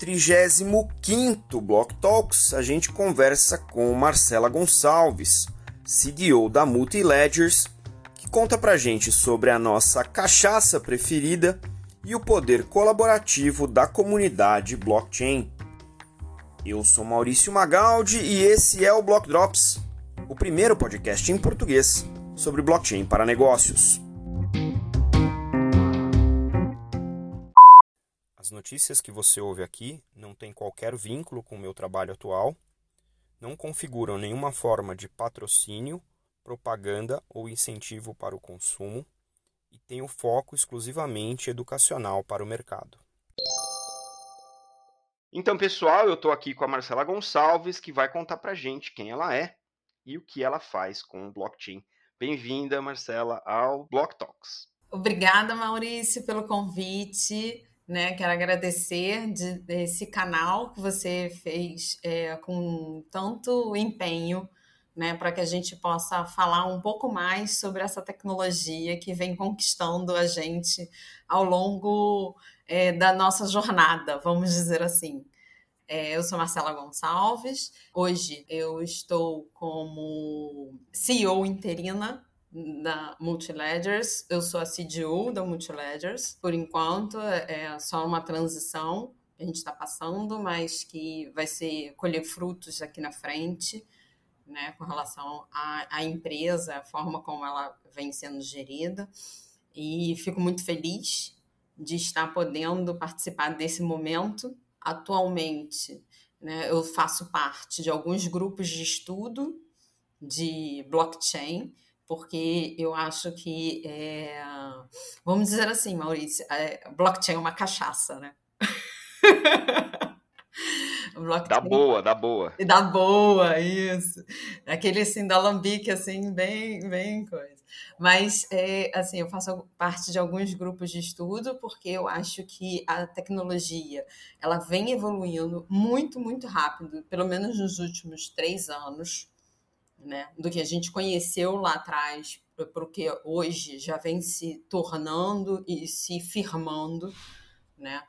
35º Block Talks, a gente conversa com Marcela Gonçalves, CEO da Multiledgers, que conta pra gente sobre a nossa cachaça preferida e o poder colaborativo da comunidade blockchain. Eu sou Maurício Magaldi e esse é o Block Drops, o primeiro podcast em português sobre blockchain para negócios. As notícias que você ouve aqui não têm qualquer vínculo com o meu trabalho atual, não configuram nenhuma forma de patrocínio, propaganda ou incentivo para o consumo e têm o foco exclusivamente educacional para o mercado. Então, pessoal, eu estou aqui com a Marcela Gonçalves, que vai contar para gente quem ela é e o que ela faz com o blockchain. Bem-vinda, Marcela, ao Block Talks. Obrigada, Maurício, pelo convite. Né, quero agradecer de, desse canal que você fez é, com tanto empenho né, para que a gente possa falar um pouco mais sobre essa tecnologia que vem conquistando a gente ao longo é, da nossa jornada, vamos dizer assim. É, eu sou Marcela Gonçalves. Hoje eu estou como CEO interina da Multiledgers. Eu sou a CDO da Multiledgers. Por enquanto, é só uma transição que a gente está passando, mas que vai ser colher frutos aqui na frente, né, com relação à, à empresa, a forma como ela vem sendo gerida. E fico muito feliz de estar podendo participar desse momento. Atualmente, né, eu faço parte de alguns grupos de estudo de blockchain porque eu acho que, é, vamos dizer assim, Maurício, é, blockchain é uma cachaça, né? Dá boa, dá boa. Dá boa, isso. Aquele assim, da lambique, assim, bem, bem coisa. Mas, é, assim, eu faço parte de alguns grupos de estudo porque eu acho que a tecnologia, ela vem evoluindo muito, muito rápido, pelo menos nos últimos três anos né, do que a gente conheceu lá atrás, porque hoje já vem se tornando e se firmando, né?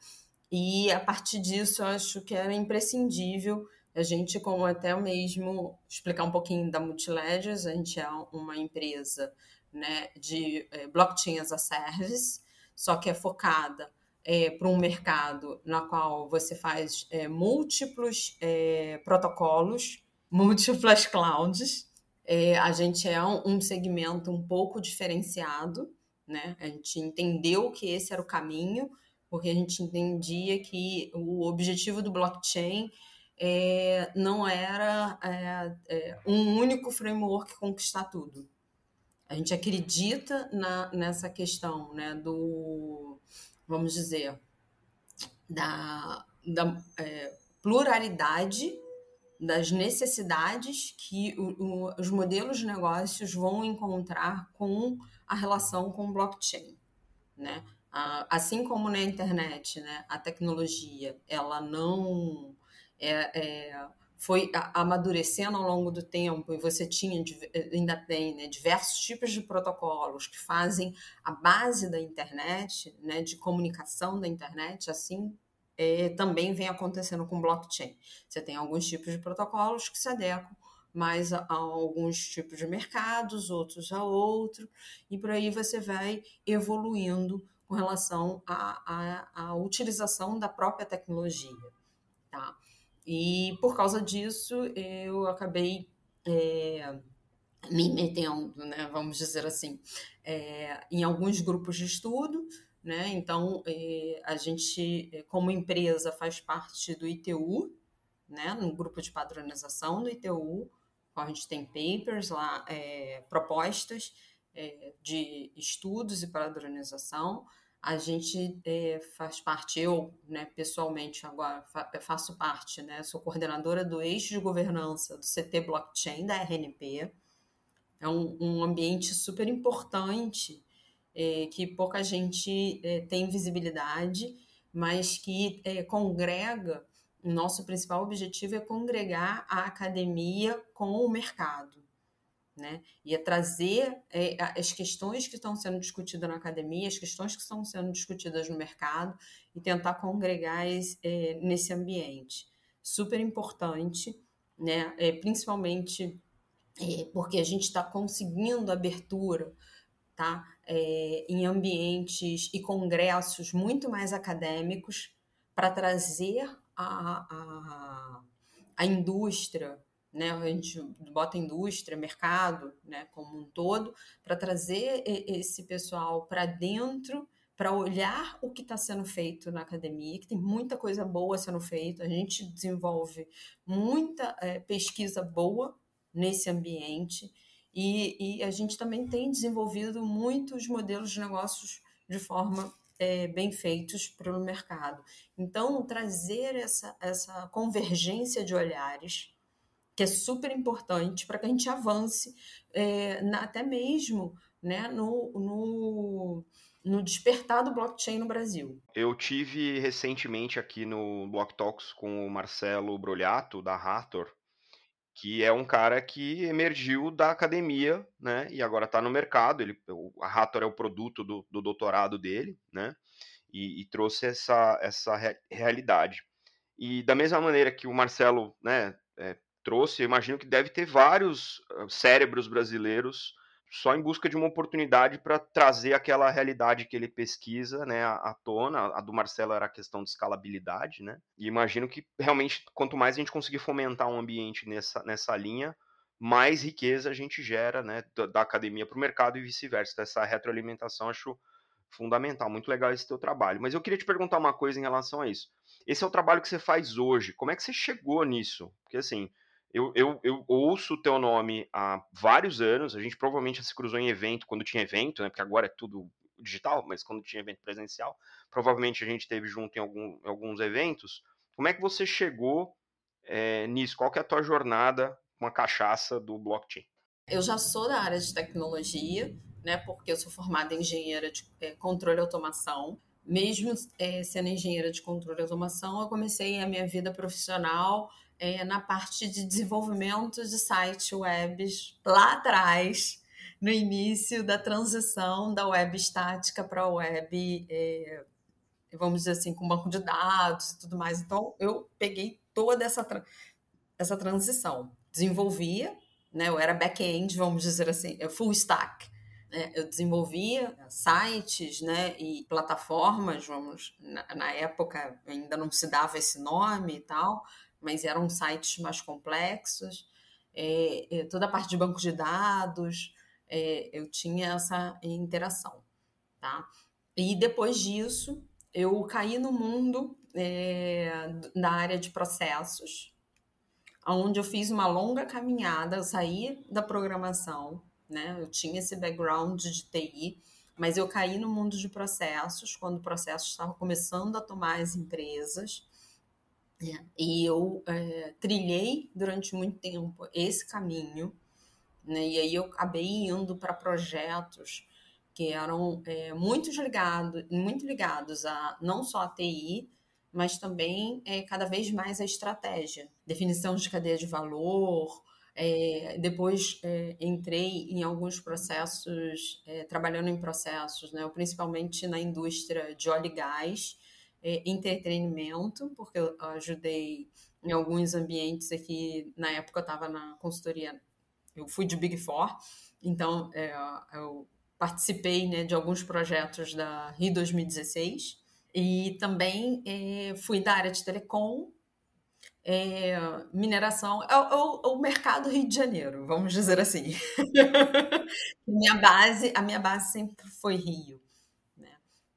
E a partir disso, eu acho que era imprescindível a gente, como até mesmo explicar um pouquinho da Multiledgers, a gente é uma empresa né, de é, blockchain as a service, só que é focada é, para um mercado na qual você faz é, múltiplos é, protocolos múltiplas clouds. É, a gente é um, um segmento um pouco diferenciado, né? A gente entendeu que esse era o caminho, porque a gente entendia que o objetivo do blockchain é, não era é, é, um único framework conquistar tudo. A gente acredita na, nessa questão né, do, vamos dizer, da, da é, pluralidade das necessidades que o, o, os modelos de negócios vão encontrar com a relação com o blockchain, né? assim como na internet, né, a tecnologia ela não é, é, foi amadurecendo ao longo do tempo e você tinha ainda tem né, diversos tipos de protocolos que fazem a base da internet, né, de comunicação da internet, assim é, também vem acontecendo com blockchain. Você tem alguns tipos de protocolos que se adequam mais a, a, alguns tipos de mercados, outros a outro, e por aí você vai evoluindo com relação à, utilização da própria tecnologia. Tá? E por causa disso, eu acabei é, me metendo, né, vamos dizer assim, é, em alguns grupos de estudo, né? Então, eh, a gente, eh, como empresa, faz parte do ITU, né? no grupo de padronização do ITU, a gente tem papers lá, é, propostas é, de estudos e padronização. A gente é, faz parte, eu né, pessoalmente agora faço parte, né, sou coordenadora do eixo de governança do CT Blockchain da RNP. É um, um ambiente super importante é, que pouca gente é, tem visibilidade, mas que é, congrega. Nosso principal objetivo é congregar a academia com o mercado. né? E é trazer é, as questões que estão sendo discutidas na academia, as questões que estão sendo discutidas no mercado e tentar congregar é, nesse ambiente. Super importante, né? É, principalmente porque a gente está conseguindo abertura tá? É, em ambientes e congressos muito mais acadêmicos para trazer a, a, a indústria né? A gente bota indústria, mercado, né, como um todo, para trazer esse pessoal para dentro, para olhar o que está sendo feito na academia, que tem muita coisa boa sendo feita. A gente desenvolve muita é, pesquisa boa nesse ambiente e, e, a gente também tem desenvolvido muitos modelos de negócios de forma é, bem feitos para o mercado. Então, trazer essa, essa convergência de olhares que é super importante para que a gente avance é, na, até mesmo né, no, no, no, despertar do blockchain no Brasil. Eu tive recentemente aqui no Block Talks com o Marcelo Brolhato, da Hathor, que é um cara que emergiu da academia, né, e agora está no mercado. Ele, a Hathor é o produto do, do doutorado dele, né, e, e trouxe essa, essa realidade. E da mesma maneira que o Marcelo, né, é, trouxe, eu imagino que deve ter vários cérebros brasileiros só em busca de uma oportunidade para trazer aquela realidade que ele pesquisa, né, à, tona. A do Marcelo era a questão de escalabilidade, né? E imagino que realmente quanto mais a gente conseguir fomentar um ambiente nessa, nessa linha, mais riqueza a gente gera, né, da, academia para o mercado e vice-versa. Então, essa retroalimentação acho fundamental, muito legal esse teu trabalho. Mas eu queria te perguntar uma coisa em relação a isso. Esse é o trabalho que você faz hoje. Como é que você chegou nisso? Porque assim, eu, eu, eu ouço o teu nome há vários anos, a gente provavelmente se cruzou em evento, quando tinha evento, né? Porque agora é tudo digital, mas quando tinha evento presencial, provavelmente a gente teve junto em, algum, em alguns eventos. Como é que você chegou é, nisso? Qual que é a tua jornada com a cachaça do blockchain? Eu já sou da área de tecnologia, né? Porque eu sou formada em engenheira de é, controle e automação. Mesmo é, sendo engenheira de controle e automação, eu comecei a minha vida profissional é, na parte de desenvolvimento de sites webs lá atrás, no início da transição da web estática para a web, é, vamos dizer assim, com banco de dados e tudo mais. Então, eu peguei toda essa, essa transição. Desenvolvia, né, eu era back-end, vamos dizer assim, full stack. Né, eu desenvolvia sites né, e plataformas, vamos, na, na época ainda não se dava esse nome e tal, mas eram sites mais complexos. É, é, toda a parte de banco de dados, é, eu tinha essa interação, tá? E depois disso, eu caí no mundo é, da área de processos, onde eu fiz uma longa caminhada, eu saí da programação, né? Eu tinha esse background de TI, mas eu caí no mundo de processos, quando o processo estava começando a tomar as empresas, é, e eu é, trilhei durante muito tempo esse caminho, né? e aí eu acabei indo para projetos que eram é, muito, ligado, muito ligados a não só a TI, mas também é, cada vez mais a estratégia, definição de cadeia de valor. É, depois entrei em alguns processos, trabalhando em processos, né, principalmente na indústria de óleo e gás, é, entretenimento, porque eu ajudei em alguns ambientes aqui. Na época eu estava na consultoria, eu fui de Big Four, então é, eu participei né, de alguns projetos da Rio 2016 e também é, fui da área de telecom, é, mineração, é, o, o, mercado Rio de Janeiro, vamos dizer assim. minha base, a minha base sempre foi Rio.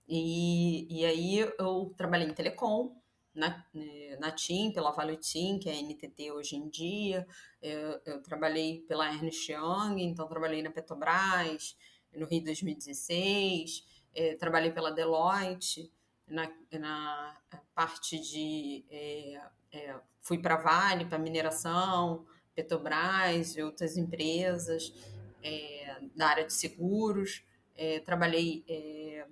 E, e aí eu trabalhei em telecom, na, né, na TIM, pela Vale TIM, que é a NTT hoje em dia. Eu, eu, trabalhei pela Ernst Young, então trabalhei na Petrobras, no Rio 2016. É, trabalhei pela Deloitte, na, na parte de... É, é, fui para Vale, para mineração, Petrobras e outras empresas é, da área de seguros. É, trabalhei é,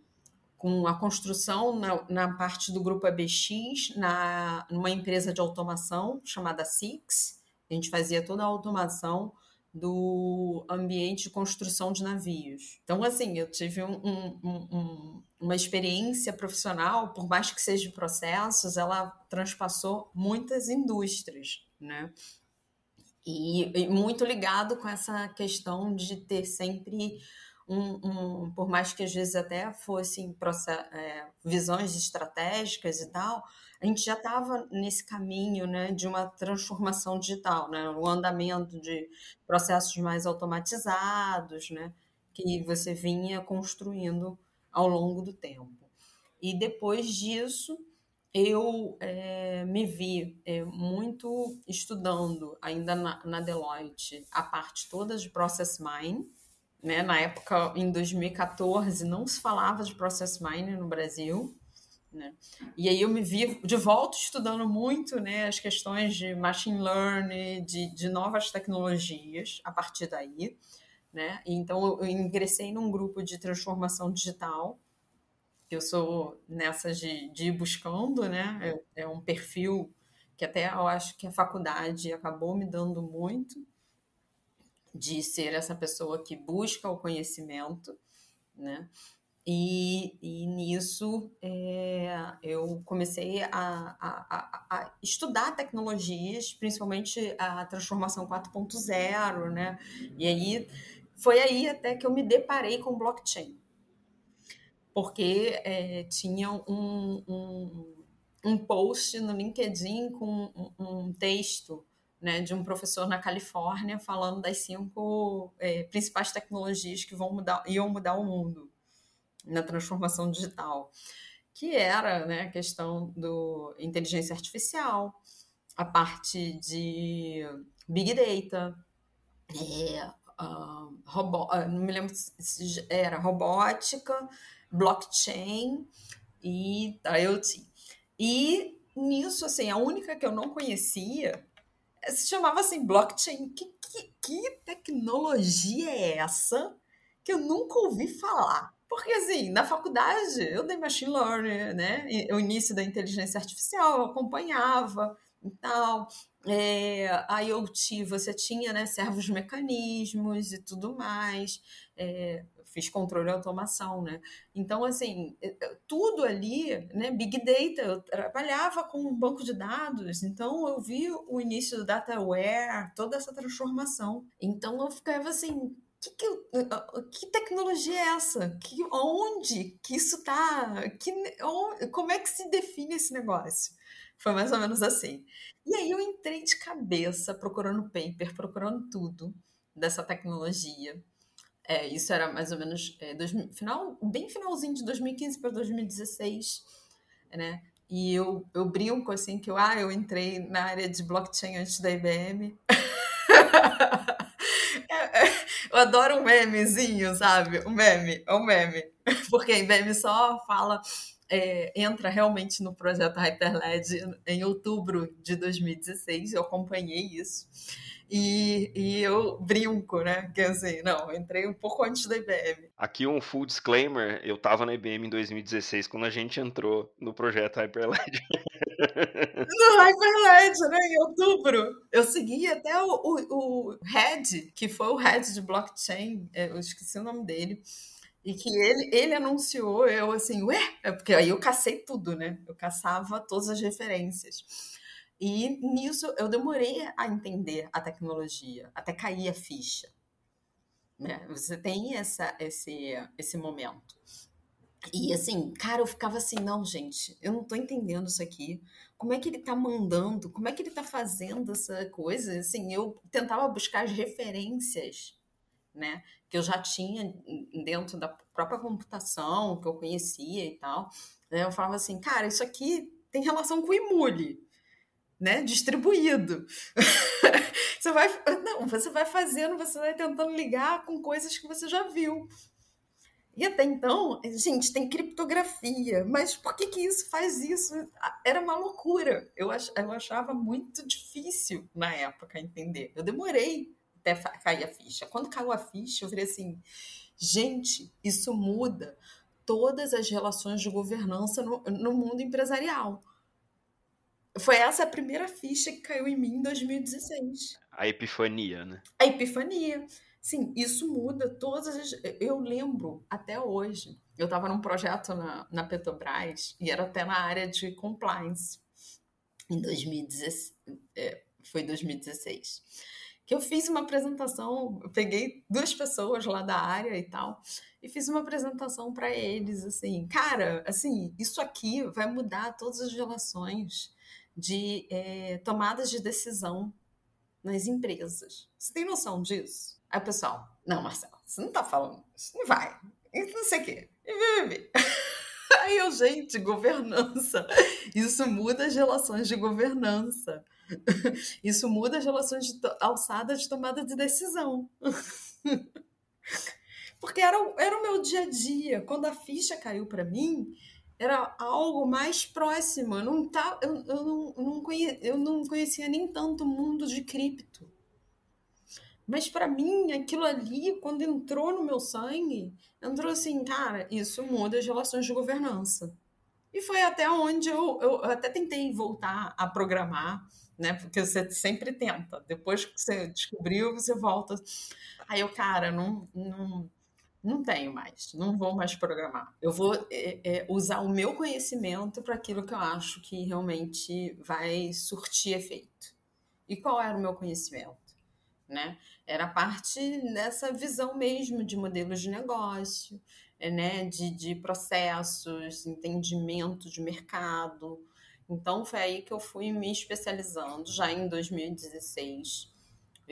com a construção na, na, parte do grupo ABX, na, numa empresa de automação chamada Six. A gente fazia toda a automação do ambiente de construção de navios. Então, assim, eu tive um, um, um, uma experiência profissional, por mais que seja de processos, ela transpassou muitas indústrias, né? E, e muito ligado com essa questão de ter sempre um, um, por mais que às vezes até fossem é, visões estratégicas e tal, a gente já estava nesse caminho né, de uma transformação digital, né, o andamento de processos mais automatizados, né, que você vinha construindo ao longo do tempo. E depois disso, eu é, me vi é, muito estudando, ainda na, na, Deloitte, a parte toda de Process Mining, né? Na época, em 2014, não se falava de process mining no Brasil. Né? E aí eu me vi de volta estudando muito né, as questões de machine learning, de, de novas tecnologias a partir daí. Né? Então eu ingressei num grupo de transformação digital. Eu sou nessa de, de ir buscando, né? É, é um perfil que até eu acho que a faculdade acabou me dando muito de ser essa pessoa que busca o conhecimento, né? E, e nisso é, eu comecei a, a, a, estudar tecnologias, principalmente a transformação 4.0, né? E aí foi aí até que eu me deparei com blockchain, porque é, tinha um, um, um post no LinkedIn com um, um texto né, de um professor na Califórnia falando das cinco é, principais tecnologias que vão mudar, iam mudar o mundo na transformação digital, que era né, a questão do inteligência artificial, a parte de big data, é, uh, robô, não me lembro se era robótica, blockchain e IoT. E nisso, assim, a única que eu não conhecia se chamava assim blockchain. Que, que, que tecnologia é essa que eu nunca ouvi falar? Porque, assim, na faculdade eu dei machine learning, né? O início da inteligência artificial eu acompanhava e tal. É, IoT, você tinha né, servos mecanismos e tudo mais. É, fiz controle e automação, né? Então, assim, é, é, tudo ali, né? Big Data, eu trabalhava com um banco de dados, então eu vi o início do DataWare, toda essa transformação. Então eu ficava assim, que, que, que, tecnologia é essa? Que, onde que isso está? Como é que se define esse negócio? Foi mais ou menos assim. E aí eu entrei de cabeça procurando paper, procurando tudo dessa tecnologia. É, isso era mais ou menos é, dois, final, bem finalzinho de 2015 para 2016, né? E eu, eu brinco assim que eu, ah, eu entrei na área de blockchain antes da IBM. É, é, eu adoro um memezinho, sabe? Um meme, é um meme. Porque a IBM só fala, é, entra realmente no projeto Hyperled em outubro de 2016, eu acompanhei isso. E, e eu brinco, né? Que assim, não, entrei um pouco antes da IBM. Aqui um full disclaimer, eu estava na IBM em 2016 quando a gente entrou no projeto Hyperled. no Hyperled, né? Em outubro. Eu segui até o, o, o Head, que foi o Head de blockchain, é, eu esqueci o nome dele. E que ele, ele anunciou, eu assim, ué, é porque aí eu cacei tudo, né? Eu caçava todas as referências. E nisso eu demorei a entender a tecnologia, até cair a ficha. Né? Você tem essa, esse, esse momento. E assim, cara, eu ficava assim, não, gente, eu não tô entendendo isso aqui. Como é que ele tá mandando? Como é que ele tá fazendo essa coisa? Assim, eu tentava buscar as referências, né, que eu já tinha dentro da própria computação, que eu conhecia e tal. Eu falava assim, cara, isso aqui tem relação com o Imule né, distribuído. você vai, não, você vai fazendo, você vai tentando ligar com coisas que você já viu. E até então, gente, tem criptografia, mas por que que isso faz isso? Era uma loucura. Eu, ach, eu achava muito difícil na época entender. Eu demorei até cair a ficha. Quando caiu a ficha, eu falei assim, gente, isso muda todas as relações de governança no, no mundo empresarial Foi essa a primeira ficha que caiu em mim em 2016. A epifania, né? A epifania. Sim, isso muda todas as. Eu lembro até hoje. Eu estava num projeto na, na Petrobras e era até na área de compliance. Em 2016. É, foi 2016. Eu fiz uma apresentação, peguei duas pessoas lá da área e tal, e fiz uma apresentação para eles, assim, cara, assim, isso aqui vai mudar todas as relações de é, tomadas de decisão nas empresas. Você tem noção disso? Aí o pessoal, não, Marcelo, você não tá falando isso, não vai. não sei o quê. Aí eu, gente, governança. Isso muda as relações de governança. Isso muda as relações de alçada de tomada de decisão. Porque era, era o meu dia a dia. Quando a ficha caiu para mim, era algo mais próximo. Eu não, tá, eu, eu, não, não conhecia, eu não conhecia nem tanto o mundo de cripto. Mas para mim, aquilo ali, quando entrou no meu sangue, entrou assim, cara, isso muda as relações de governança. E foi até onde eu, eu até tentei voltar a programar, né? Porque você sempre tenta. Depois que você descobriu, você volta. Aí eu, cara, não, não, não tenho mais, não vou mais programar. Eu vou é, é, usar o meu conhecimento para aquilo que eu acho que realmente vai surtir efeito. E qual era o meu conhecimento? Né? Era parte dessa visão mesmo de modelos de negócio, né? de, de processos, entendimento de mercado. Então foi aí que eu fui me especializando já em 2016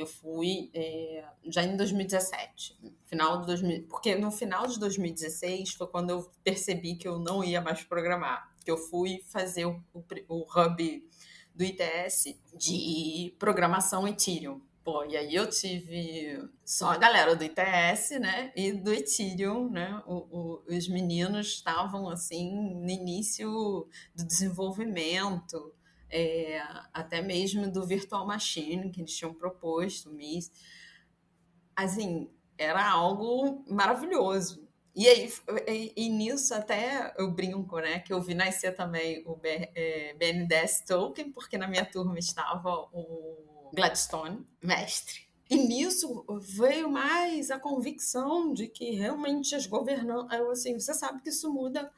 eu fui é, já em 2017, final de 2000, porque no final de 2016 foi quando eu percebi que eu não ia mais programar, que eu fui fazer o, o, o hub do ITS de programação Ethereum. Pô, e aí eu tive só a galera do ITS, né, e do Ethereum, né, o, o, os meninos estavam, assim, no início do desenvolvimento, é, até mesmo do Virtual Machine que eles tinham proposto, MIS. Assim, era algo maravilhoso. E aí, e, e, nisso até eu brinco, né, que eu vi nascer também o BNDES é, Token, porque na minha turma estava o Gladstone, mestre. E nisso veio mais a convicção de que realmente as governanças, assim, você sabe que isso muda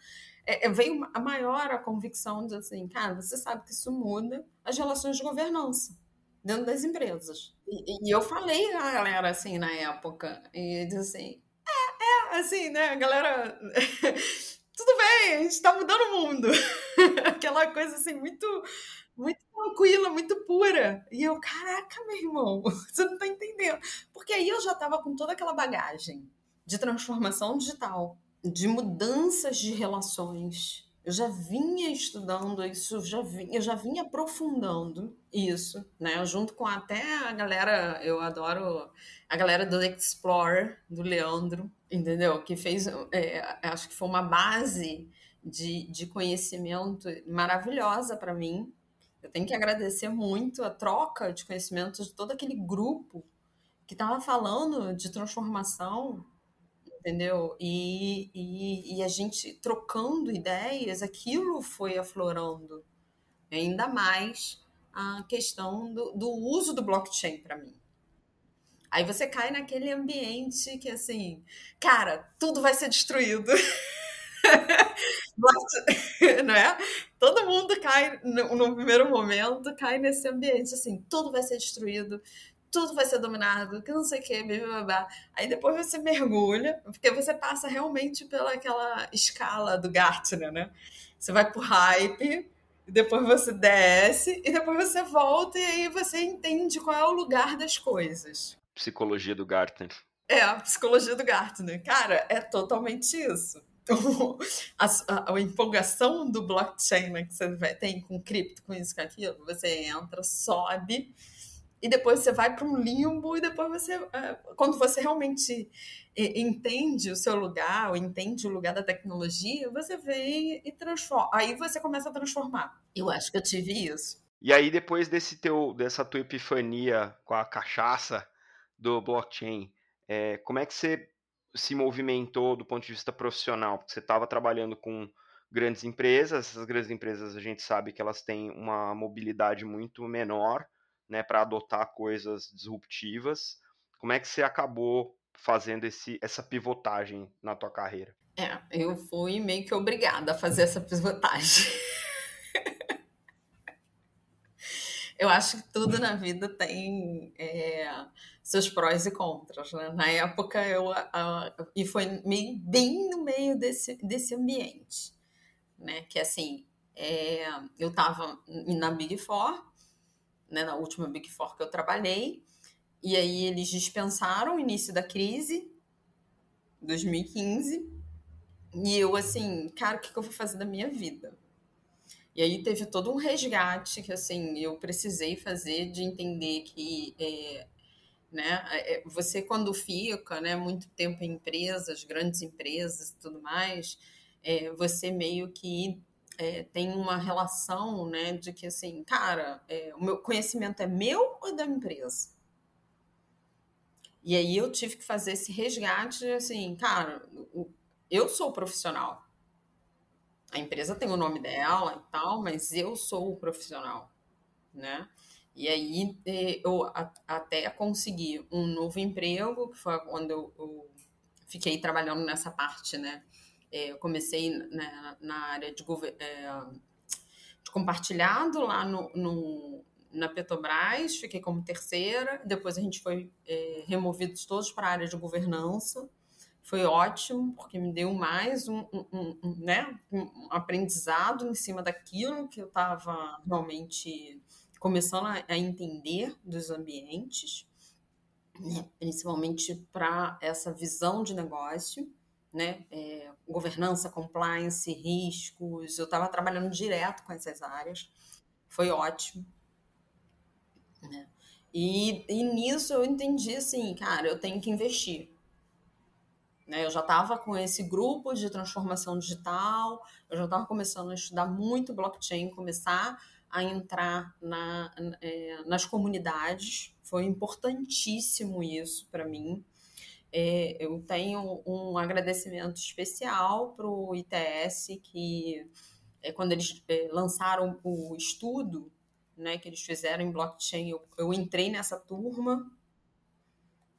é, é, veio a maior a convicção de assim, cara, você sabe que isso muda as relações de governança dentro das empresas. E, e eu falei a galera assim na época, e disse assim, é, é, assim, né, a galera, tudo bem, a gente está mudando o mundo. Aquela coisa assim, muito, muito tranquila, muito pura. E eu, caraca, meu irmão, você não tá entendendo. Porque aí eu já tava com toda aquela bagagem de transformação digital de mudanças de relações. Eu já vinha estudando isso, já vinha, eu já vinha aprofundando isso, né? Junto com até a galera, eu adoro a galera do Explorer, do Leandro, entendeu? Que fez, é, acho que foi uma base de, de conhecimento maravilhosa para mim. Eu tenho que agradecer muito a troca de conhecimentos de todo aquele grupo que estava falando de transformação entendeu? E, e, e, a gente trocando ideias, aquilo foi aflorando ainda mais a questão do, do uso do blockchain para mim. Aí você cai naquele ambiente que, assim, cara, tudo vai ser destruído. não é? Todo mundo cai no, no, primeiro momento, cai nesse ambiente, assim, tudo vai ser destruído, tudo vai ser dominado, que não sei o que, blá. Aí depois você mergulha, porque você passa realmente pela aquela escala do Gartner, né? Você vai pro hype, depois você desce, e depois você volta, e aí você entende qual é o lugar das coisas. Psicologia do Gartner. É, a psicologia do Gartner. Cara, é totalmente isso. a, a, a, empolgação do blockchain né, que você tem com cripto, com isso, com aquilo, você entra, sobe, e depois você vai para um limbo e depois você, é, quando você realmente entende o seu lugar, ou entende o lugar da tecnologia, você vem e transforma. Aí você começa a transformar. Eu acho que eu tive isso. E aí depois desse teu, dessa tua epifania com a cachaça do blockchain, é, como é que você se movimentou do ponto de vista profissional? Porque você estava trabalhando com grandes empresas. Essas grandes empresas a gente sabe que elas têm uma mobilidade muito menor, né, para adotar coisas disruptivas. Como é que você acabou fazendo esse, essa pivotagem na tua carreira? É, eu fui meio que obrigada a fazer essa pivotagem. eu acho que tudo na vida tem é, seus prós e contras, né? Na época eu e foi bem no meio desse, desse ambiente, né? Que assim, é, eu estava na Big Four, né? Na última Big Four que eu trabalhei, e aí eles dispensaram o início da crise, 2015, e eu assim, cara, o que, que eu vou fazer da minha vida? E aí teve todo um resgate que assim eu precisei fazer de entender que é, né, é, você quando fica né, muito tempo em empresas, grandes empresas e tudo mais, é, você meio que é, tem uma relação né, de que assim, cara, é, o meu conhecimento é meu ou da empresa? E aí eu tive que fazer esse resgate, assim, cara, eu sou profissional. A empresa tem o nome dela e tal, mas eu sou o profissional, né? E aí é, eu até consegui um novo emprego, que foi quando eu, fiquei trabalhando nessa parte, né? É, eu comecei na, área de, é, de compartilhado lá no, no, na Petrobras, fiquei como terceira, depois a gente foi é, removidos todos para a área de governança. Foi ótimo, porque me deu mais um, um, um né, um aprendizado em cima daquilo que eu estava realmente começando a, a entender dos ambientes, né, principalmente para essa visão de negócio. Né, é, governança, compliance, riscos. Eu estava trabalhando direto com essas áreas, foi ótimo. Né? E, e nisso eu entendi assim, cara, eu tenho que investir. Né? Eu já estava com esse grupo de transformação digital, eu já estava começando a estudar muito blockchain, começar a entrar na, é, nas comunidades. Foi importantíssimo isso para mim. É, eu tenho um agradecimento especial para o ITS, que é, quando eles é, lançaram o estudo né, que eles fizeram em blockchain, eu, eu entrei nessa turma,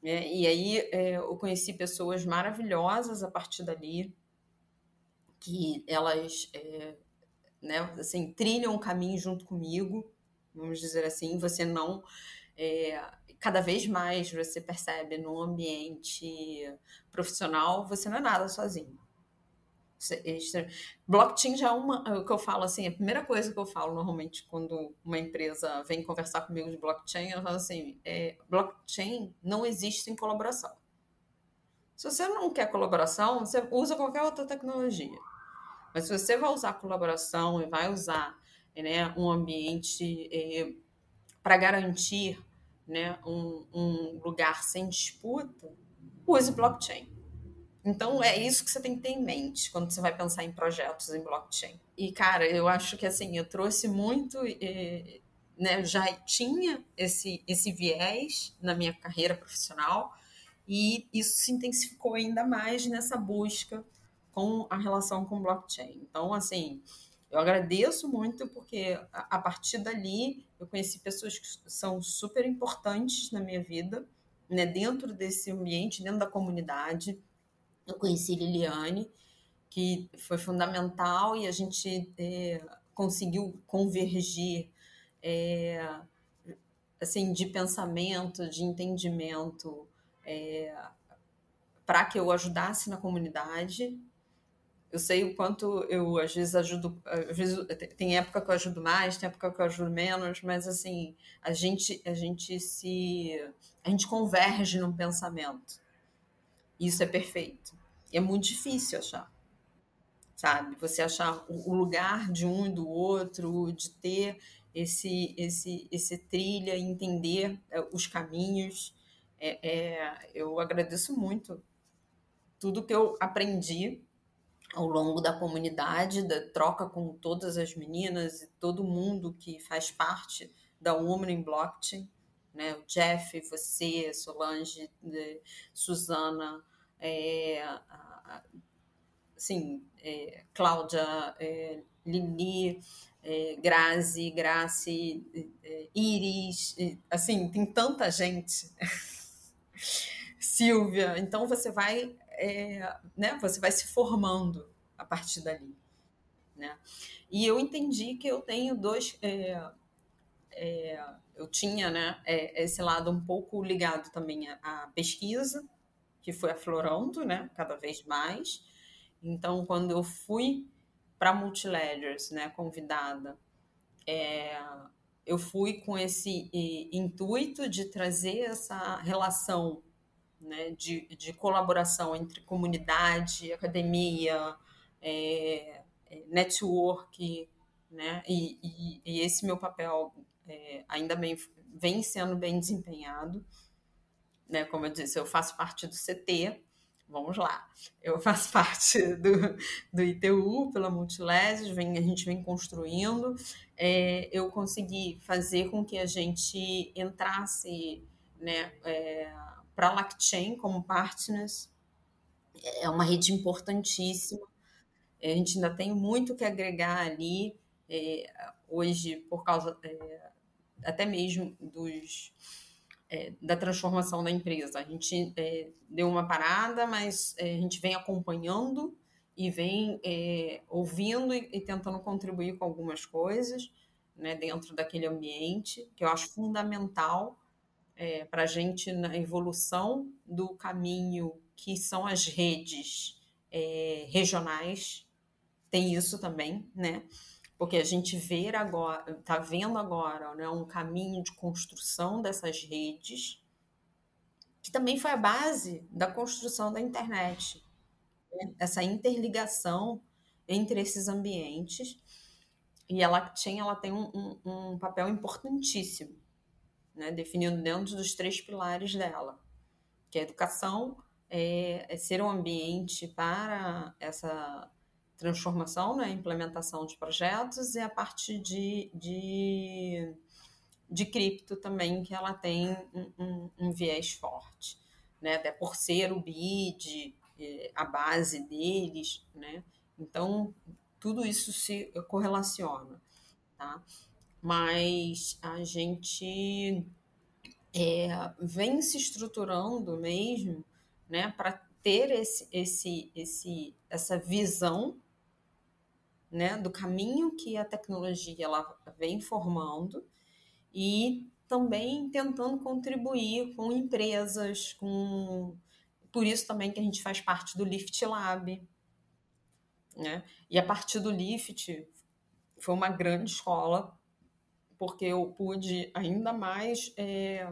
né, e aí é, eu conheci pessoas maravilhosas a partir dali, que elas é, né, assim, trilham o caminho junto comigo, vamos dizer assim, você não. É, cada vez mais você percebe no ambiente profissional, você não é nada sozinho. Blockchain já é uma, é que eu falo assim, a primeira coisa que eu falo normalmente quando uma empresa vem conversar comigo de blockchain, eu falo assim, é, blockchain não existe em colaboração. Se você não quer colaboração, você usa qualquer outra tecnologia. Mas se você vai usar colaboração e vai usar né, um ambiente é, para garantir né, um, um lugar sem disputa, use blockchain. Então é isso que você tem que ter em mente quando você vai pensar em projetos em blockchain. E cara, eu acho que assim, eu trouxe muito, né, já tinha esse esse viés na minha carreira profissional e isso se intensificou ainda mais nessa busca com a relação com blockchain. Então, assim, eu agradeço muito porque a, a partir dali eu conheci pessoas que são super importantes na minha vida, né, dentro desse ambiente, dentro da comunidade eu conheci Liliane, que foi fundamental e a gente é, conseguiu convergir é, assim de pensamento, de entendimento, é, para que eu ajudasse na comunidade. Eu sei o quanto eu às vezes ajudo, às vezes tem época que eu ajudo mais, tem época que eu ajudo menos, mas assim a gente a gente se a gente converge num pensamento. Isso é perfeito. É muito difícil achar, sabe? Você achar o lugar de um e do outro, de ter esse, esse, esse trilha, entender é, os caminhos. É, é, eu agradeço muito tudo que eu aprendi ao longo da comunidade, da troca com todas as meninas e todo mundo que faz parte da Woman in Blockchain, né? O Jeff, você, Solange, Suzana, é, sim, é, Cláudia, é, Lili, é, Grazi, Grace, é, Iris, assim, tem tanta gente. Silvia, então você vai, é, né, você vai se formando a partir dali, né? E eu entendi que eu tenho dois, é, é, eu tinha, né, esse lado um pouco ligado também à, à pesquisa, que foi aflorando, né, cada vez mais. Então, quando eu fui para Multiledgers, né, convidada, é, eu fui com esse intuito de trazer essa relação né, de, de colaboração entre comunidade, academia, é, é network, né, e, e, e, esse meu papel é, ainda bem, vem sendo bem desempenhado. Né, como eu disse, eu faço parte do CT, vamos lá. Eu faço parte do, do ITU pela Multileses, vem, a gente vem construindo. É, eu consegui fazer com que a gente entrasse né, é, para a LacChain como partners. É uma rede importantíssima. A gente ainda tem muito que agregar ali. É, hoje, por causa é, até mesmo dos é, da transformação da empresa. A gente é, deu uma parada, mas é, a gente vem acompanhando e vem é, ouvindo e, e, tentando contribuir com algumas coisas né, dentro daquele ambiente, que eu acho fundamental é, para a gente na evolução do caminho que são as redes é, regionais. Tem isso também, né? Porque a gente vê agora, está vendo agora né, um caminho de construção dessas redes, que também foi a base da construção da internet. Né? Essa interligação entre esses ambientes. E a Lactin ela tem um, um, um papel importantíssimo, né, definido dentro dos três pilares dela, que é a educação, é, é ser um ambiente para essa transformação, né, implementação de projetos, e a parte de, de, de cripto também, que ela tem um, um, um viés forte, né, até por ser o BID, a base deles, né, então tudo isso se correlaciona, tá? Mas a gente é, vem se estruturando mesmo, né, para ter esse, esse, esse, essa visão né, do caminho que a tecnologia ela vem formando e também tentando contribuir com empresas, com por isso também que a gente faz parte do Lift Lab, né? E a partir do Lift foi uma grande escola porque eu pude ainda mais, é,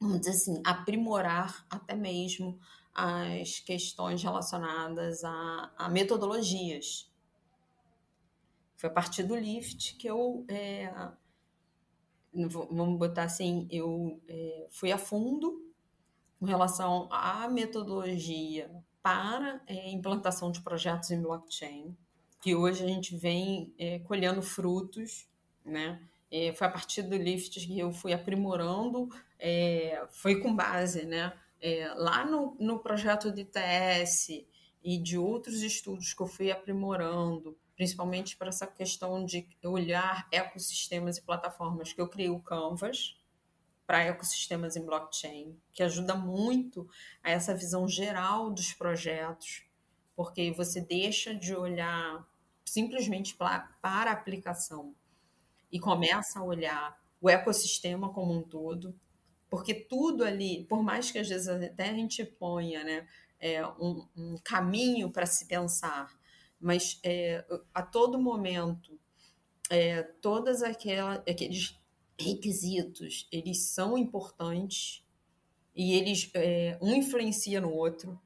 vamos dizer assim, aprimorar até mesmo as questões relacionadas a, a metodologias, foi a partir do lift que eu, é, vamos botar assim, eu é, fui a fundo com relação à metodologia para é, implantação de projetos em blockchain, que hoje a gente vem é, colhendo frutos, né? É, foi a partir do Lift que eu fui aprimorando, é, foi com base, né? lá no, no projeto de TS e de outros estudos que eu fui aprimorando, principalmente para essa questão de olhar ecossistemas e plataformas, que eu criei o Canvas para ecossistemas em blockchain, que ajuda muito a essa visão geral dos projetos, porque você deixa de olhar simplesmente para a aplicação e começa a olhar o ecossistema como um todo, porque tudo ali, por mais que às vezes até a gente ponha né, é, um, um caminho para se pensar, mas é, a todo momento, é, todas aquela, aqueles requisitos, eles são importantes e eles é, um influencia no outro.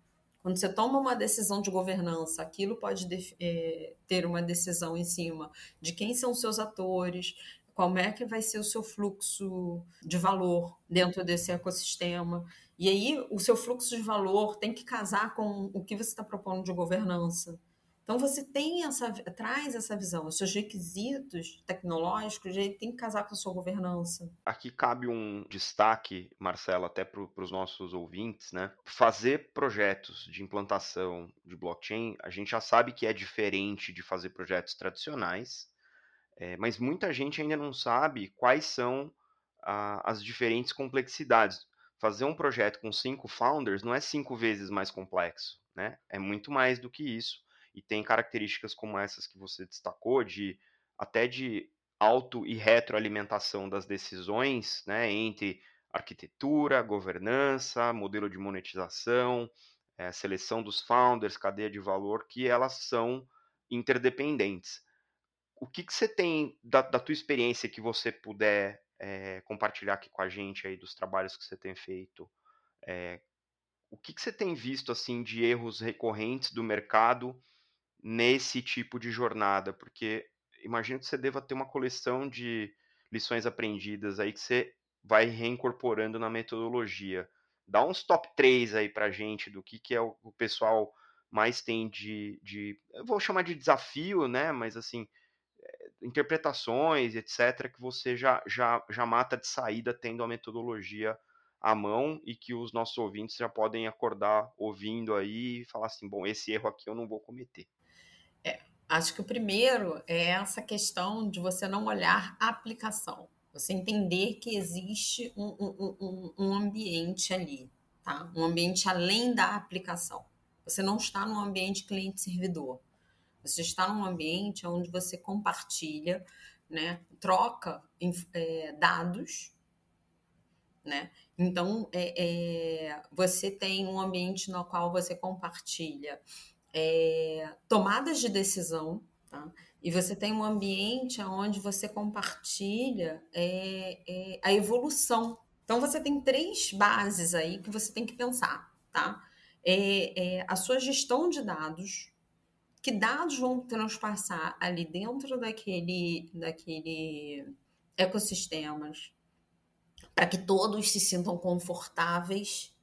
Quando você toma uma decisão de governança, aquilo pode é, ter uma decisão em cima de quem são seus atores, como é que vai ser o seu fluxo de valor dentro desse ecossistema. E aí, o seu fluxo de valor tem que casar com o que você está propondo de governança. Então você tem essa, traz essa visão, os seus requisitos tecnológicos ele tem que casar com a sua governança. Aqui cabe um destaque, Marcelo, até para os nossos ouvintes, né? Fazer projetos de implantação de blockchain, a gente já sabe que é diferente de fazer projetos tradicionais, é, mas muita gente ainda não sabe quais são a, as diferentes complexidades. Fazer um projeto com cinco founders não é cinco vezes mais complexo, né? É muito mais do que isso. E tem características como essas que você destacou, de até de auto e retroalimentação das decisões, né? Entre arquitetura, governança, modelo de monetização, é, seleção dos founders, cadeia de valor, que elas são interdependentes. O que, que você tem da, da tua experiência que você puder é, compartilhar aqui com a gente aí dos trabalhos que você tem feito. É, o que, que você tem visto assim de erros recorrentes do mercado nesse tipo de jornada? Porque imagino que você deva ter uma coleção de lições aprendidas aí que você vai reincorporando na metodologia. Dá uns top 3 aí pra gente do que, que é o, o pessoal mais tem de, de. Eu vou chamar de desafio, né? Mas assim, interpretações, etc., que você já, já, já mata de saída tendo a metodologia à mão e que os nossos ouvintes já podem acordar ouvindo aí e falar assim: bom, esse erro aqui eu não vou cometer. É, acho que o primeiro é essa questão de você não olhar a aplicação, você entender que existe um, um, um, um ambiente ali, tá? um ambiente além da aplicação. Você não está num ambiente cliente-servidor. Você está num ambiente onde você compartilha, né, troca é, dados, né? Então, é, é, você tem um ambiente no qual você compartilha é, tomadas de decisão, tá? E você tem um ambiente onde você compartilha é, é, a evolução. Então, você tem três bases aí que você tem que pensar, tá? a sua gestão de dados, que dados vão transpassar ali dentro daquele, daquele ecossistemas para que todos se sintam confortáveis,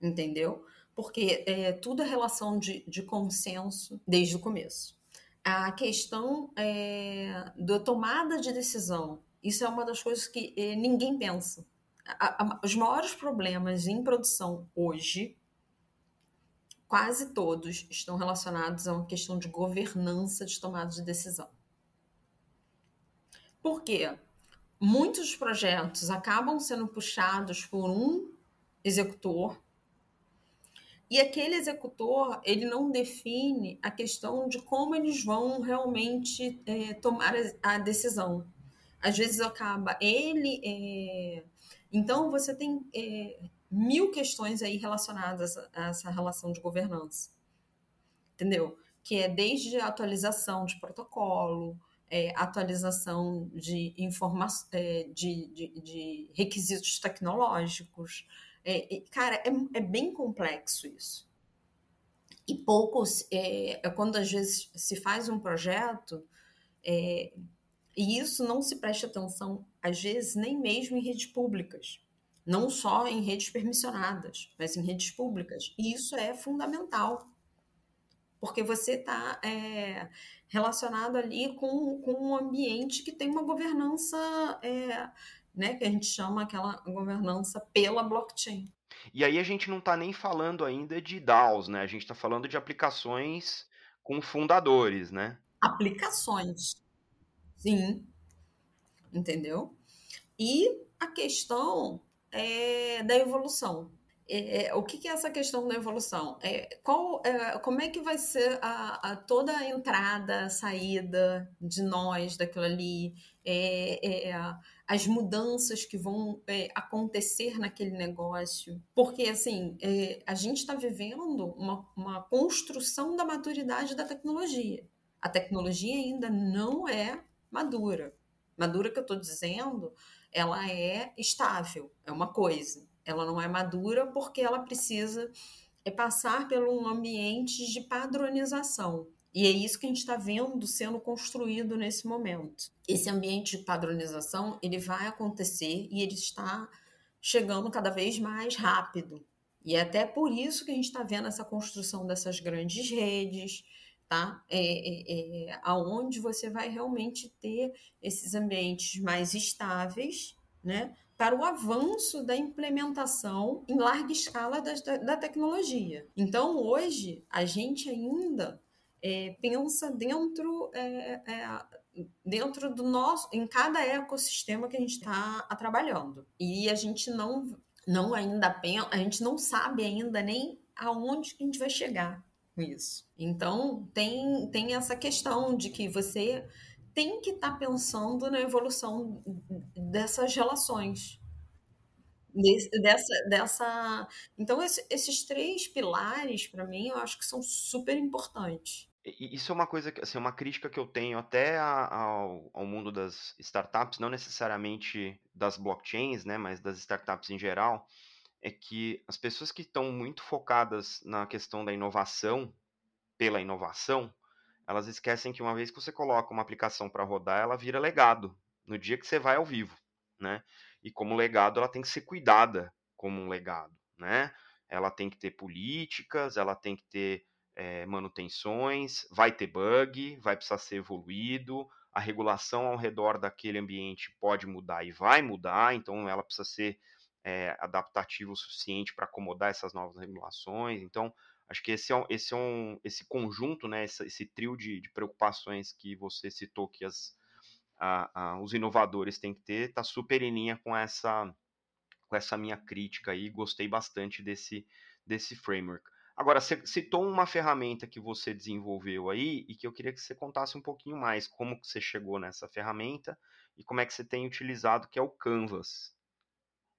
entendeu? Porque é, tudo é relação de, de consenso desde o começo. A questão é, da tomada de decisão, isso é uma das coisas que é, ninguém pensa. A, a, os maiores problemas em produção hoje quase todos estão relacionados a uma questão de governança de tomada de decisão. Por quê? Muitos projetos acabam sendo puxados por um executor e aquele executor ele não define a questão de como eles vão realmente é, tomar a decisão. Às vezes acaba ele. É... Então você tem é, mil questões aí relacionadas a essa relação de governança. Entendeu? Que é desde a atualização de protocolo, é, atualização de, informa é, de, de, de, requisitos tecnológicos. É, é cara, é, é, bem complexo isso. E poucos, é, é, quando às vezes se faz um projeto, e isso não se presta atenção, às vezes, nem mesmo em redes públicas não só em redes permissionadas, mas em redes públicas. E isso é fundamental, porque você está é, relacionado ali com, com um ambiente que tem uma governança, é, né, que a gente chama aquela governança pela blockchain. E aí a gente não está nem falando ainda de DAOs, né? A gente está falando de aplicações com fundadores, né? Aplicações, sim, entendeu? E a questão é, da evolução. É, é, o que, que, é essa questão da evolução? É, qual, é, como é que vai ser a, a, toda a entrada, a saída de nós daquilo ali, é, é, as mudanças que vão acontecer naquele negócio? Porque, assim, a gente está vivendo uma, uma construção da maturidade da tecnologia. A tecnologia ainda não é madura. Madura que eu estou dizendo ela é estável, é uma coisa. Ela não é madura porque ela precisa é passar por um ambiente de padronização. E é isso que a gente está vendo sendo construído nesse momento. Esse ambiente de padronização ele vai acontecer e ele está chegando cada vez mais rápido. E é até por isso que a gente está vendo essa construção dessas grandes redes, tá? É, é, é, aonde você vai realmente ter esses ambientes mais estáveis, né? Para o avanço da implementação em larga escala da, da tecnologia. Então, hoje, a gente ainda é, pensa dentro, é, é, dentro do nosso, em cada ecossistema que a gente está trabalhando. E a gente não, não ainda pensa, a gente não sabe ainda nem aonde que a gente vai chegar com isso. Então, tem, tem essa questão de que você tem que estar tá pensando na evolução dessas relações. Dessa, dessa. Então, esse, esses três pilares, para mim, eu acho que são super importantes. Isso é uma coisa, que, assim, uma crítica que eu tenho até ao, ao mundo das startups, não necessariamente das blockchains, né, mas das startups em geral, é que as pessoas que estão muito focadas na questão da inovação, pela inovação, elas esquecem que uma vez que você coloca uma aplicação para rodar, ela vira legado no dia que você vai ao vivo, né? E como legado, ela tem que ser cuidada como um legado, né? Ela tem que ter políticas, ela tem que ter é, manutenções, vai ter bug, vai precisar ser evoluído, a regulação ao redor daquele ambiente pode mudar e vai mudar, então ela precisa ser é, adaptativo o suficiente para acomodar essas novas regulações. Então, acho que esse é esse, é um, esse conjunto, né, esse, esse trio de, de, preocupações que você citou que as, a, a, os inovadores têm que ter, está super em linha com essa, com essa minha crítica aí. Gostei bastante desse, desse framework. Agora, você citou uma ferramenta que você desenvolveu aí e que eu queria que você contasse um pouquinho mais como você chegou nessa ferramenta e como é que você tem utilizado, que é o Canvas.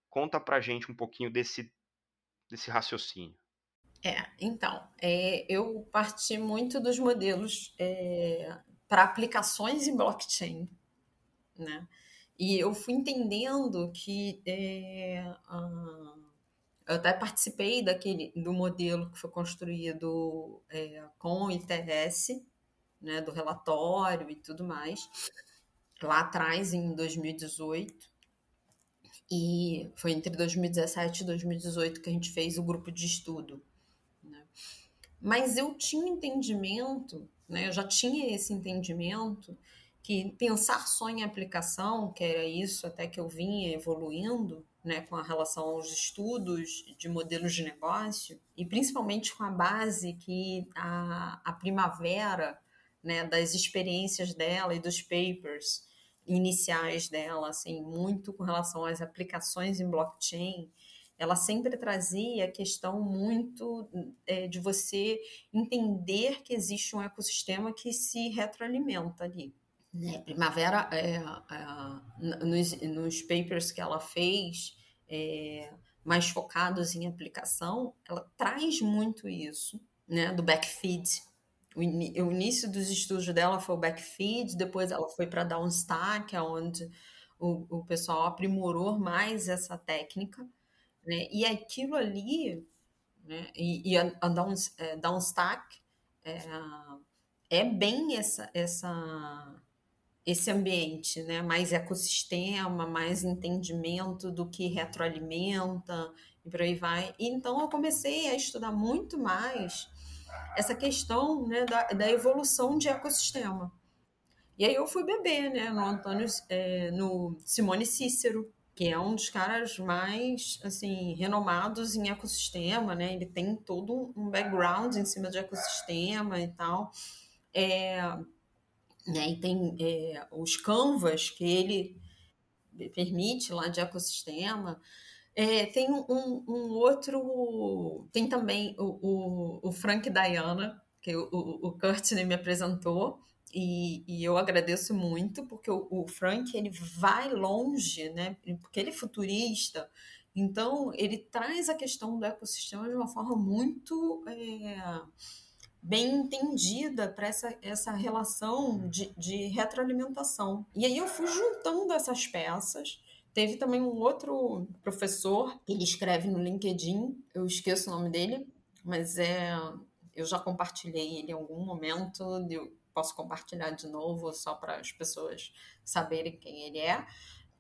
Conta pra gente um pouquinho desse, desse raciocínio. É, então, é, eu parti muito dos modelos é, para aplicações em blockchain, né? E eu fui entendendo que é, eu até participei daquele do modelo que foi construído é, com o ITS, né, do relatório e tudo mais, lá atrás em 2018. E foi entre 2017 e 2018 que a gente fez o grupo de estudo. Né? Mas eu tinha entendimento, né, eu já tinha esse entendimento que pensar só em aplicação, que era isso até que eu vinha evoluindo, né, com a relação aos estudos de modelos de negócio, e principalmente com a base que a, a primavera né, das experiências dela e dos papers iniciais dela, assim, muito com relação às aplicações em blockchain, ela sempre trazia a questão muito é, de você entender que existe um ecossistema que se retroalimenta ali. Né? Primavera, é, é, nos, nos, papers que ela fez, é, mais focados em aplicação, ela traz muito isso, né, do backfeed, o, o início dos estudos dela foi o backfeed, depois ela foi para downstack, onde o, o pessoal aprimorou mais essa técnica, né? E aquilo ali, né? E, e a, a down, é, downstack é, é bem essa, essa esse ambiente, né? Mais ecossistema, mais entendimento do que retroalimenta e por aí vai. Então eu comecei a estudar muito mais essa questão né, da, da evolução de ecossistema. E aí eu fui beber, né, no Antônio, é, no Simone Cícero, que é um dos caras mais, assim, renomados em ecossistema, né, ele tem todo um background em cima de ecossistema e tal, é, né, e tem é, os canvas que ele permite lá de ecossistema, é, tem um, um, outro. Tem também o, o, o Frank Diana, que o, o, Courtney me apresentou, e, e, eu agradeço muito, porque o, o, Frank ele vai longe, né? Porque ele é futurista, então ele traz a questão do ecossistema de uma forma muito é, bem entendida para essa, essa relação de, de retroalimentação. E aí eu fui juntando essas peças Teve também um outro professor, ele escreve no LinkedIn, eu esqueço o nome dele, mas é eu já compartilhei ele em algum momento, eu posso compartilhar de novo só para as pessoas saberem quem ele é,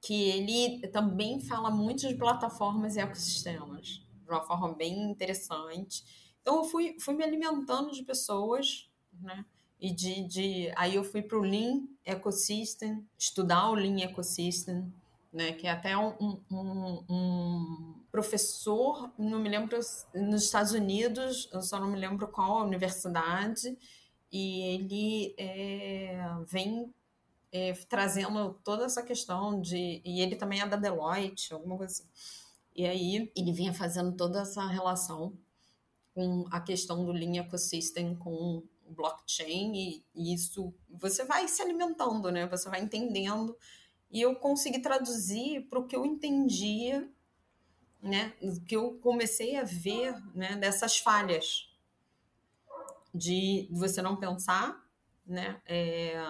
que ele também fala muito de plataformas e ecossistemas, de uma forma bem interessante. Então eu fui, fui me alimentando de pessoas, né? e de, de aí eu fui para o Lean Ecosystem, estudar o Lean Ecosystem, né, que é até um, um, um, professor, não me lembro, nos Estados Unidos, eu só não me lembro qual universidade, e ele é, vem é, trazendo toda essa questão de. E ele também é da Deloitte, alguma coisa assim. E aí ele vinha fazendo toda essa relação com a questão do Lean Ecosystem com o blockchain, e, e isso você vai se alimentando, né? Você vai entendendo e eu consegui traduzir para o que eu entendia, né, que eu comecei a ver, né, dessas falhas de você não pensar, né, é,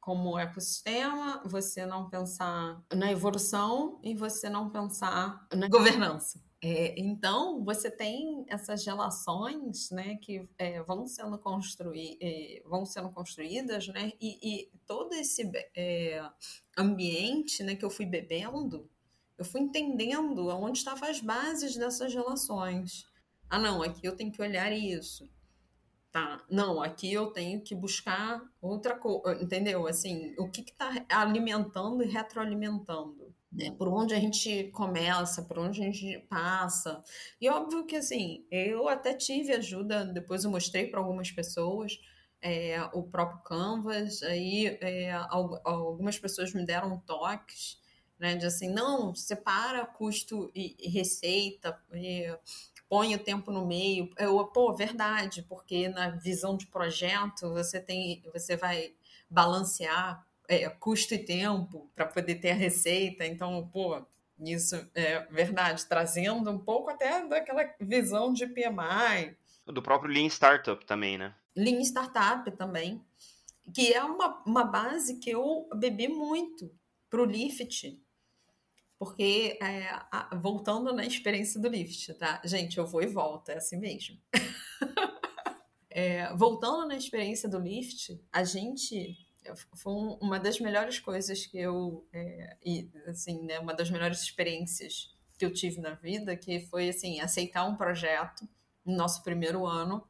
como ecossistema, você não pensar na evolução e você não pensar na governança. É, então, você tem essas relações né, que é, vão, sendo construí é, vão sendo construídas, né, e, e todo esse é, ambiente né, que eu fui bebendo, eu fui entendendo onde estavam as bases dessas relações. Ah, não, aqui eu tenho que olhar isso. Tá, não, aqui eu tenho que buscar outra coisa, entendeu? Assim, o que está alimentando e retroalimentando né? Por onde a gente começa, por onde a gente passa. E óbvio que assim, eu até tive ajuda, depois eu mostrei para algumas pessoas é, o próprio Canvas, aí é, algumas pessoas me deram toques, né? De assim, não, separa custo e, receita, e põe o tempo no meio. Eu, pô, verdade, porque na visão de projeto você tem, você vai balancear é, custo e tempo para poder ter a receita. Então, pô, isso é verdade, trazendo um pouco até daquela visão de PMI. Do próprio Lean Startup também, né? Lean Startup também, que é uma, uma base que eu bebi muito para o Lift, porque é, a, voltando na experiência do Lift, tá? Gente, eu vou e volto, é assim mesmo. é, voltando na experiência do Lift, a gente foi uma das melhores coisas que eu é, e assim né uma das melhores experiências que eu tive na vida que foi assim aceitar um projeto no nosso primeiro ano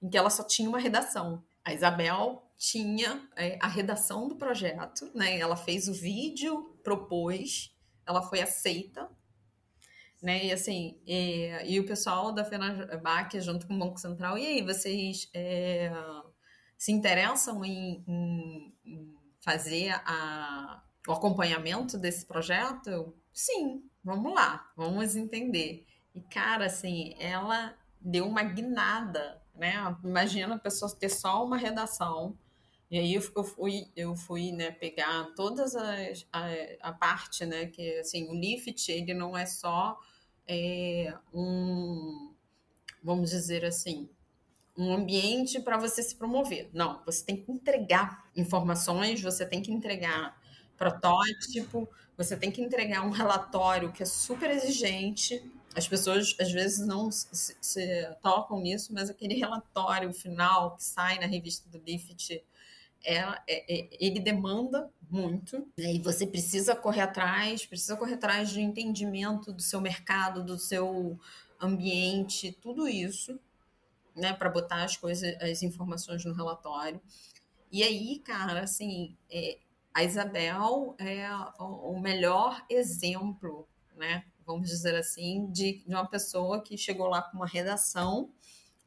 em que ela só tinha uma redação. A Isabel tinha é, a redação do projeto né ela fez o vídeo propôs ela foi aceita né e assim e, e o pessoal da FENABAC junto com o Banco Central e aí vocês é, se interessam em, em, em fazer a, o acompanhamento desse projeto? Sim, vamos lá, vamos entender. E, cara, assim, ela deu uma guinada, né? Imagina a pessoa ter só uma redação. E aí eu fui, eu fui né, pegar todas as a, a parte, né? Que assim, o Lift ele não é só é, um, vamos dizer assim, um ambiente para você se promover. Não, você tem que entregar informações, você tem que entregar protótipo, você tem que entregar um relatório que é super exigente. As pessoas às vezes não se, se tocam nisso, mas aquele relatório final que sai na revista do Lift, é, é, é, ele demanda muito e você precisa correr atrás, precisa correr atrás de entendimento do seu mercado, do seu ambiente, tudo isso né, para botar as coisas, as informações no relatório. E aí, cara, assim, é, a Isabel é o melhor exemplo, né, vamos dizer assim, de, de uma pessoa que chegou lá com uma redação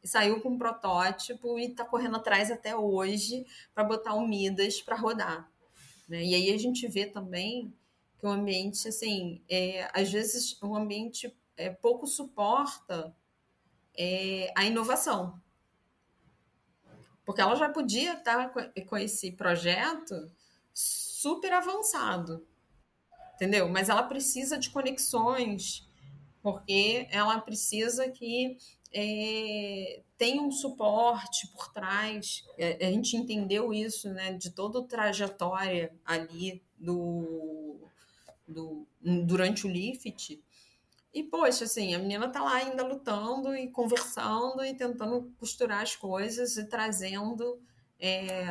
e saiu com um protótipo e está correndo atrás até hoje para botar o Midas para rodar. Né? E aí a gente vê também que o ambiente, assim, é, às vezes o ambiente é, pouco suporta é, a inovação. Porque ela já podia estar com esse projeto super avançado, entendeu? Mas ela precisa de conexões, porque ela precisa que é, tenha um suporte por trás. É, a gente entendeu isso, né, de toda a trajetória ali do, do durante o Lift e, poxa, assim, a menina tá lá ainda lutando e conversando e tentando costurar as coisas e trazendo é,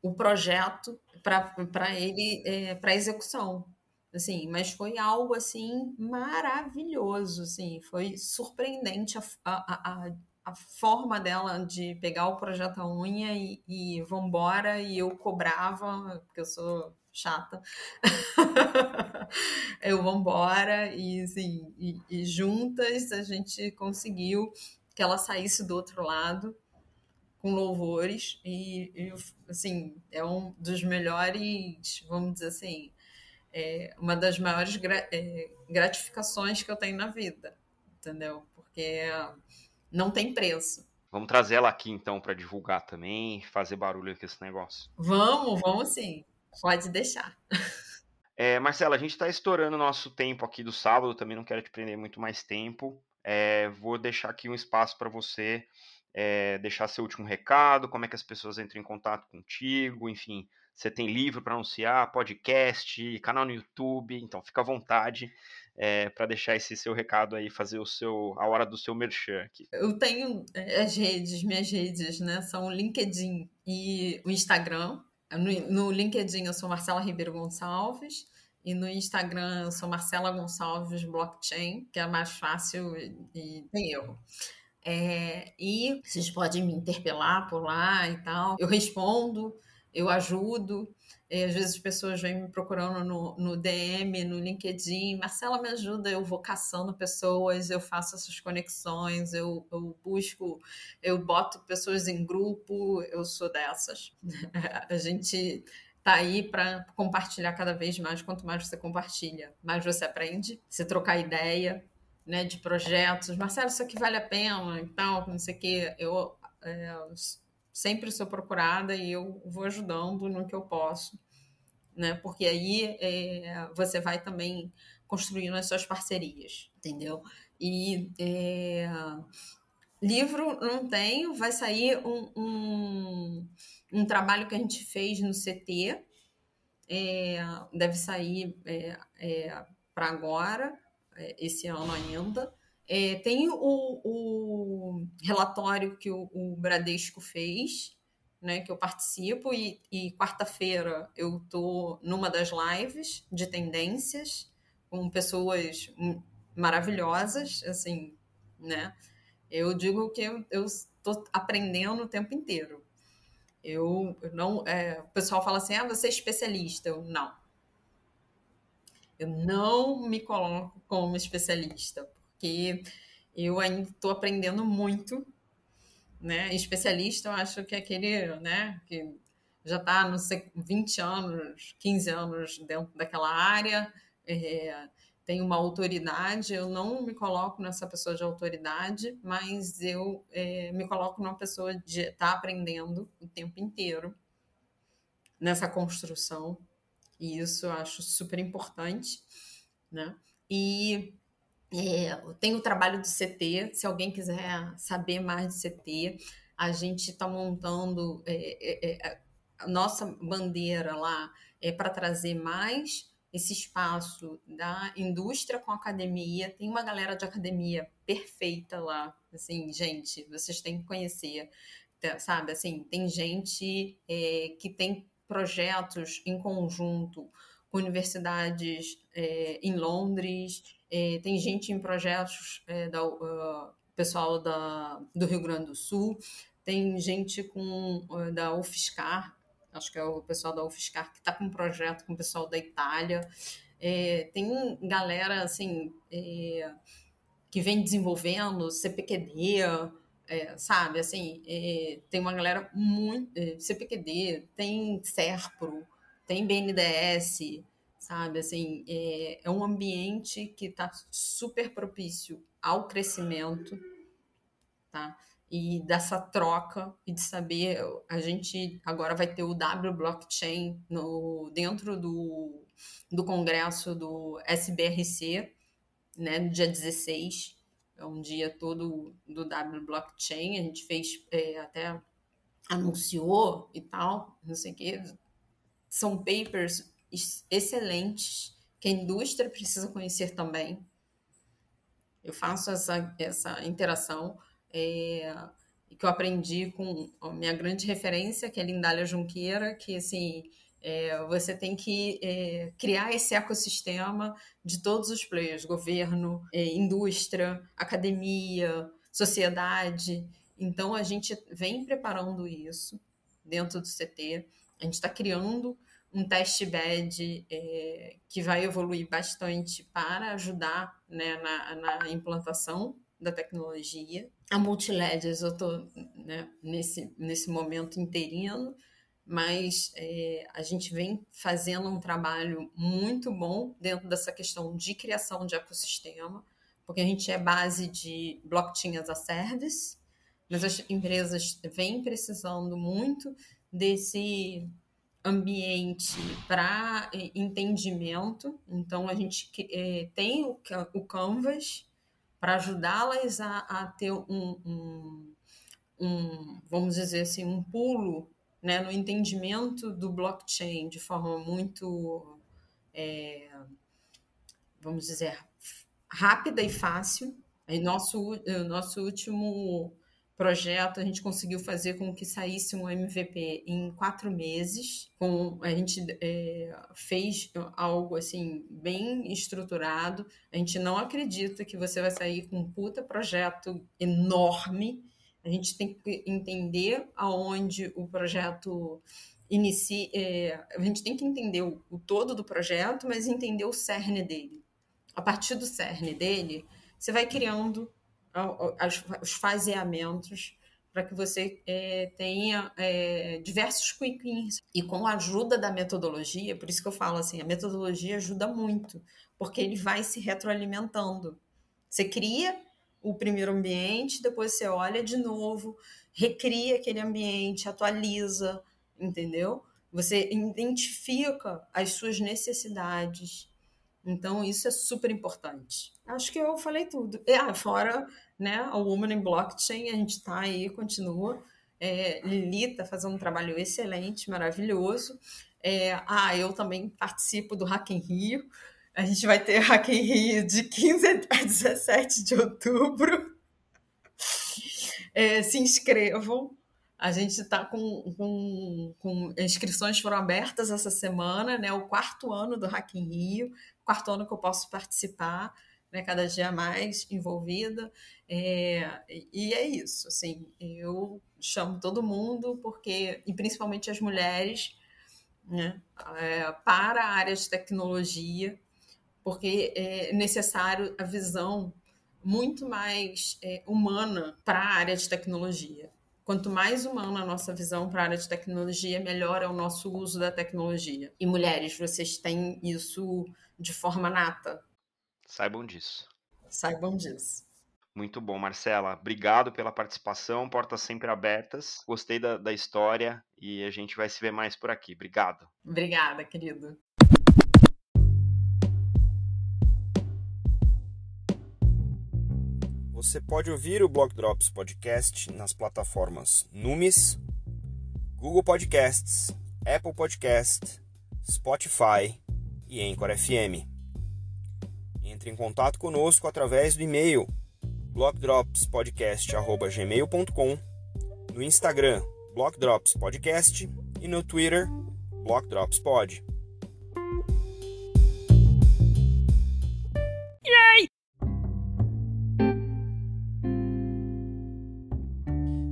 o projeto para ele, é, para execução. Assim, mas foi algo, assim, maravilhoso, assim, foi surpreendente a, a, a, a forma dela de pegar o projeto a unha e, e vambora, e eu cobrava, porque eu sou chata. eu vambora, e assim, e, e juntas a gente conseguiu que ela saísse do outro lado com louvores e, e, assim é um dos melhores vamos dizer assim é uma das maiores gra é, gratificações que eu tenho na vida entendeu? Porque não tem preço. Vamos trazer ela aqui então para divulgar também fazer barulho com esse negócio. Vamos vamos sim pode deixar é, Marcela a gente está estourando o nosso tempo aqui do sábado também não quero te prender muito mais tempo é, vou deixar aqui um espaço para você é, deixar seu último recado, como é que as pessoas entram em contato contigo, enfim, você tem livro para anunciar, podcast, canal no YouTube, então fica à vontade é, para deixar esse seu recado aí, fazer o seu a hora do seu merchan aqui. Eu tenho é, as redes, minhas redes, né? São o LinkedIn e o Instagram. No, no LinkedIn eu sou Marcela Ribeiro Gonçalves. E no Instagram eu sou Marcela Gonçalves Blockchain, que é mais fácil e tem erro. É, e vocês podem me interpelar por lá e tal. Eu respondo, eu ajudo. E às vezes as pessoas vêm me procurando no, no DM, no LinkedIn. Marcela, me ajuda. Eu vou caçando pessoas, eu faço essas conexões, eu, eu busco, eu boto pessoas em grupo. Eu sou dessas. A gente tá aí para compartilhar cada vez mais. Quanto mais você compartilha, mais você aprende. Você trocar ideia, né, de projetos. Marcelo, isso aqui vale a pena e tal, não sei o quê. Eu é, sempre sou procurada e eu vou ajudando no que eu posso, né? Porque aí é, você vai também construindo as suas parcerias, entendeu? E é, livro não tenho, vai sair um, um, um, trabalho que a gente fez no CT, é, deve sair é, é, para agora, é, esse ano ainda. É, tem o, o, relatório que o, o, Bradesco fez, né, que eu participo, e, e quarta-feira eu estou numa das lives de tendências com pessoas maravilhosas, assim, né? Eu digo que eu estou aprendendo o tempo inteiro. Eu, não, é, o pessoal fala assim, ah, você é especialista. Eu, não, eu não me coloco como especialista, porque eu ainda estou aprendendo muito, né? Especialista, eu acho que é aquele, né, que já está, não sei, 20 anos, 15 anos dentro daquela área, é, tem uma autoridade, eu não me coloco nessa pessoa de autoridade, mas eu é, me coloco numa pessoa de estar tá aprendendo o tempo inteiro nessa construção e isso eu acho super importante, né? E é, tem o trabalho do CT, se alguém quiser saber mais de CT, a gente está montando é, é, é, a nossa bandeira lá é para trazer mais esse espaço da indústria com academia. Tem uma galera de academia perfeita lá, assim, gente, vocês têm que conhecer, sabe? Assim, tem gente é, que tem projetos em conjunto com universidades é, em Londres, é, tem gente em projetos é, da uh, pessoal da, do Rio Grande do Sul, tem gente com uh, da UFSCar, acho que é o pessoal da UFSCar que está com um projeto com o pessoal da Itália, é, tem galera assim é, que vem desenvolvendo CPQD, sabe, assim, tem uma galera muito. CPQD, tem SERPRO, tem BNDS, sabe, assim, é, é um ambiente que está super propício ao crescimento, tá? E dessa troca e de saber, a gente agora vai ter o W Blockchain no, dentro do, do congresso do SBRC, né, no dia 16, é um dia todo do W Blockchain, a gente fez é, até anunciou e tal, não sei o quê. São papers excelentes que a indústria precisa conhecer também. Eu faço essa, essa interação é, que eu aprendi com a minha grande referência, que é Lindália Junqueira, que assim é, você tem que é, criar esse ecossistema de todos os players, governo, é, indústria, academia, sociedade. Então, a gente vem preparando isso dentro do CT. A gente está criando um teste bed é, que vai evoluir bastante para ajudar né, na, na, implantação da tecnologia. A Multiledgers, eu estou né, nesse, nesse momento interino, mas é, a gente vem fazendo um trabalho muito bom dentro dessa questão de criação de ecossistema, porque a gente é base de blockchain as a service, mas as empresas vêm precisando muito desse ambiente para é, entendimento. Então, a gente é, tem o, o Canvas para ajudá-las a, a, ter um, um, um, vamos dizer assim, um pulo né, no entendimento do blockchain de forma muito, é, vamos dizer, rápida e fácil. Em nosso, nosso último projeto, a gente conseguiu fazer com que saísse um MVP em quatro meses. Com, a gente é, fez algo assim bem estruturado. A gente não acredita que você vai sair com um puta projeto enorme. A gente tem que entender aonde o projeto inicia. É, a gente tem que entender o, o todo do projeto, mas entender o cerne dele. A partir do cerne dele, você vai criando os faseamentos para que você é, tenha é, diversos quick wins. E com a ajuda da metodologia, por isso que eu falo assim, a metodologia ajuda muito, porque ele vai se retroalimentando. Você cria o primeiro ambiente, depois você olha de novo, recria aquele ambiente, atualiza, entendeu? Você identifica as suas necessidades. Então, isso é super importante. Acho que eu falei tudo. Ah, fora né? A Woman in Blockchain, a gente está aí, continua. É, Lili está fazendo um trabalho excelente, maravilhoso. É, ah, eu também participo do Hack em Rio. A gente vai ter Hack em Rio de 15 a 17 de outubro. É, se inscrevam. A gente está com, com, com, inscrições foram abertas essa semana, né? O quarto ano do Hack em Rio, quarto ano que eu posso participar né, cada dia mais envolvida. É, e é isso, assim, eu chamo todo mundo, porque, e principalmente as mulheres, né, é, para a área de tecnologia, porque é necessário a visão muito mais é, humana para a área de tecnologia. Quanto mais humana a nossa visão para a área de tecnologia, melhor é o nosso uso da tecnologia. E mulheres, vocês têm isso de forma nata, Saibam disso. Saibam disso. Muito bom, Marcela. Obrigado pela participação. Portas sempre abertas. Gostei da, da história e a gente vai se ver mais por aqui. Obrigado. Obrigada, querido. Você pode ouvir o Block Drops Podcast nas plataformas Numis, Google Podcasts, Apple Podcast, Spotify e Anchor FM. Entre em contato conosco através do e-mail blockdropspodcast.gmail.com, no Instagram blockdropspodcast e no Twitter blockdropspod.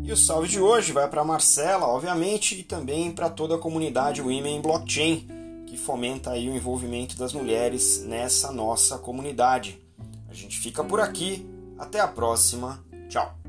E o salve de hoje vai para Marcela, obviamente, e também para toda a comunidade Women Blockchain que fomenta aí o envolvimento das mulheres nessa nossa comunidade. A gente fica por aqui, até a próxima, tchau!